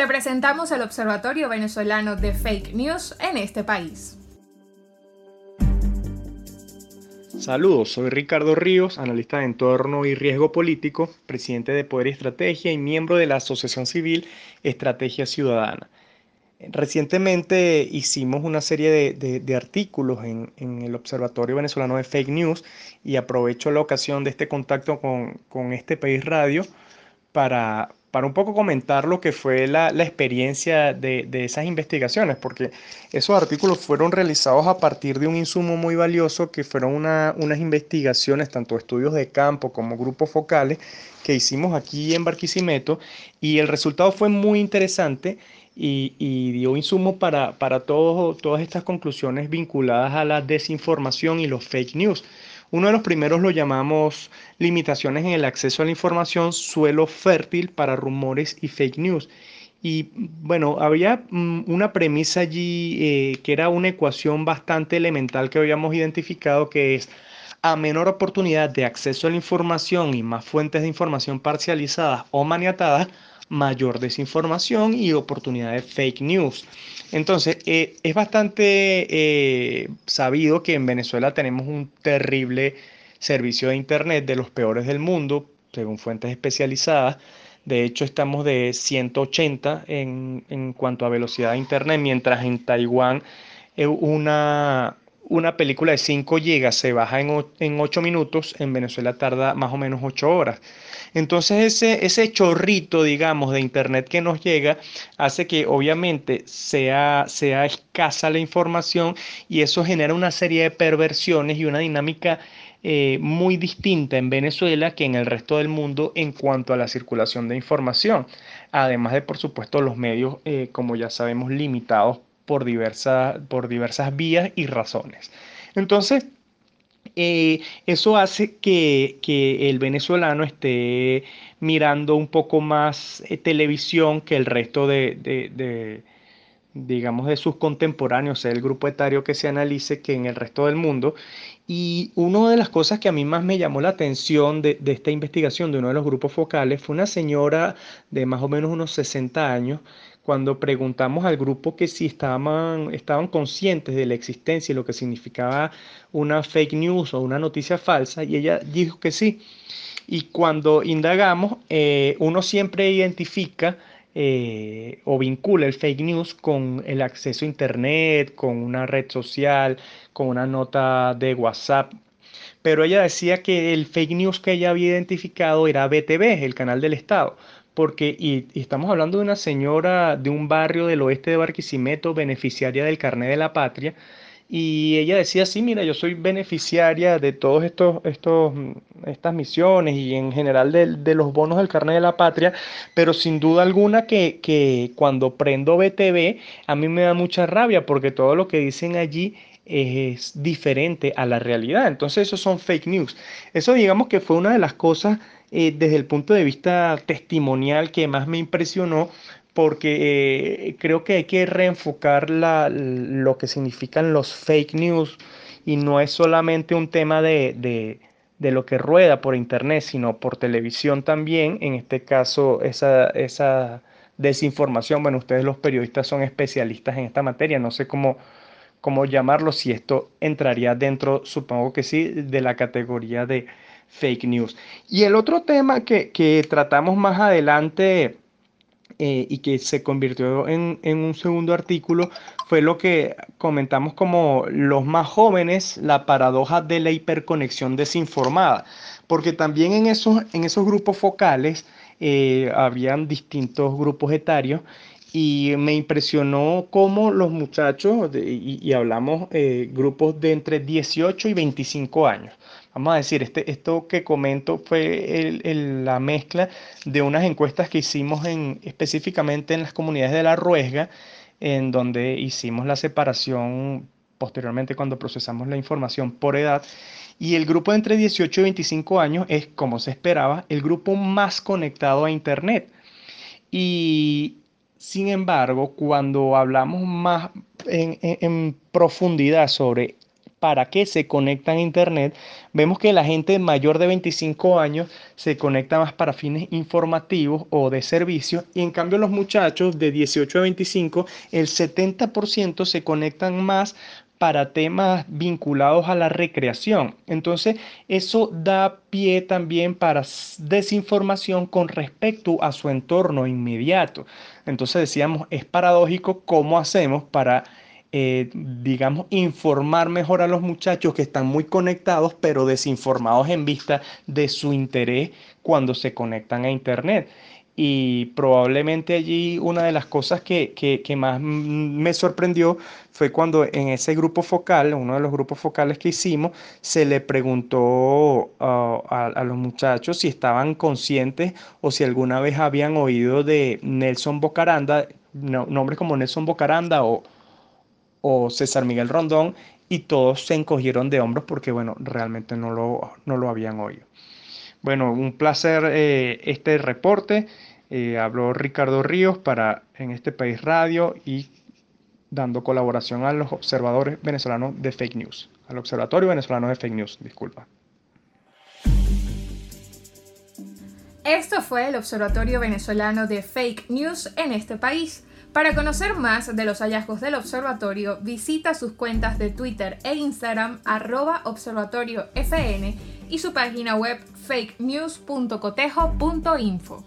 Te presentamos el Observatorio Venezolano de Fake News en este país. Saludos, soy Ricardo Ríos, analista de entorno y riesgo político, presidente de Poder y Estrategia y miembro de la Asociación Civil Estrategia Ciudadana. Recientemente hicimos una serie de, artículos en, el Observatorio Venezolano de Fake News y aprovecho la ocasión de este contacto con, este país radio para, para un poco comentar lo que fue la, experiencia de, esas investigaciones, porque esos artículos fueron realizados a partir de un insumo muy valioso que fueron unas investigaciones, tanto estudios de campo como grupos focales, que hicimos aquí en Barquisimeto, y el resultado fue muy interesante y, dio insumo para, para todas estas conclusiones vinculadas a la desinformación y los fake news. Uno de los primeros lo llamamos limitaciones en el acceso a la información, suelo fértil para rumores y fake news. Y bueno, había mm, una premisa allí eh, que era una ecuación bastante elemental que habíamos identificado, que es a menor oportunidad de acceso a la información y más fuentes de información parcializadas o maniatadas, mayor desinformación y oportunidad de fake news. Entonces, eh, es bastante eh, sabido que en Venezuela tenemos un terrible servicio de Internet de los peores del mundo, según fuentes especializadas. De hecho, estamos de 180 en, en cuanto a velocidad de Internet, mientras en Taiwán eh, una, una película de 5 GB se baja en, en 8 minutos, en Venezuela tarda más o menos 8 horas. Entonces ese, ese chorrito, digamos, de Internet que nos llega hace que obviamente sea, sea escasa la información y eso genera una serie de perversiones y una dinámica eh, muy distinta en Venezuela que en el resto del mundo en cuanto a la circulación de información. Además de, por supuesto, los medios, eh, como ya sabemos, limitados por, por diversas vías y razones. Entonces, eh, eso hace que, el venezolano esté mirando un poco más eh, televisión que el resto de, digamos, de sus contemporáneos, el grupo etario que se analice que en el resto del mundo. Y una de las cosas que a mí más me llamó la atención de, de esta investigación de uno de los grupos focales fue una señora de más o menos unos 60 años cuando preguntamos al grupo que si estaban, conscientes de la existencia y lo que significaba una fake news o una noticia falsa, y ella dijo que sí. Y cuando indagamos, eh, uno siempre identifica eh, o vincula el fake news con el acceso a Internet, con una red social, con una nota de WhatsApp. Pero ella decía que el fake news que ella había identificado era BTV, el canal del Estado porque y, estamos hablando de una señora de un barrio del oeste de Barquisimeto, beneficiaria del carnet de la patria, y ella decía, sí, mira, yo soy beneficiaria de todos estos, estos estas misiones y en general de, los bonos del carnet de la patria, pero sin duda alguna que, que cuando prendo BTV, a mí me da mucha rabia porque todo lo que dicen allí es diferente a la realidad. Entonces, esos son fake news. Eso digamos que fue una de las cosas eh, desde el punto de vista testimonial que más me impresionó porque eh, creo que hay que reenfocar lo que significan los fake news y no es solamente un tema de, lo que rueda por internet, sino por televisión también, en este caso esa, esa desinformación, bueno, ustedes los periodistas son especialistas en esta materia, no sé cómo, cómo llamarlo, si esto entraría dentro, supongo que sí, de la categoría de fake news. Y el otro tema que, tratamos más adelante eh, y que se convirtió en, un segundo artículo fue lo que comentamos como los más jóvenes, la paradoja de la hiperconexión desinformada, porque también en esos, grupos focales eh, habían distintos grupos etarios y me impresionó cómo los muchachos, y, hablamos eh, grupos de entre 18 y 25 años, vamos a decir, este, esto que comento fue la mezcla de unas encuestas que hicimos en, específicamente en las comunidades de la Ruesga, en donde hicimos la separación posteriormente cuando procesamos la información por edad. Y el grupo de entre 18 y 25 años es, como se esperaba, el grupo más conectado a Internet. Y sin embargo, cuando hablamos más en profundidad sobre para qué se conectan a Internet, vemos que la gente mayor de 25 años se conecta más para fines informativos o de servicio y en cambio los muchachos de 18 a 25, el 70% se conectan más para temas vinculados a la recreación. Entonces, eso da pie también para desinformación con respecto a su entorno inmediato. Entonces, decíamos, es paradójico cómo hacemos para eh, digamos, informar mejor a los muchachos que están muy conectados, pero desinformados en vista de su interés cuando se conectan a Internet. Y probablemente allí una de las cosas que, que, más me sorprendió fue cuando en ese grupo focal, uno de los grupos focales que hicimos, se le preguntó ah, a, a, los muchachos si estaban conscientes o si alguna vez habían oído de Nelson Bocaranda, nombres como Nelson Bocaranda o, o César Miguel Rondón, y todos se encogieron de hombros porque, bueno, realmente no lo, no lo habían oído. Bueno, un placer eh, este reporte. Eh, habló Ricardo Ríos para En este País Radio y dando colaboración a los observadores venezolanos de fake news, al Observatorio Venezolano de Fake News, disculpa. Esto fue el Observatorio Venezolano de Fake News en este país. Para conocer más de los hallazgos del observatorio, visita sus cuentas de Twitter e Instagram arroba observatoriofn y su página web fakenews.cotejo.info.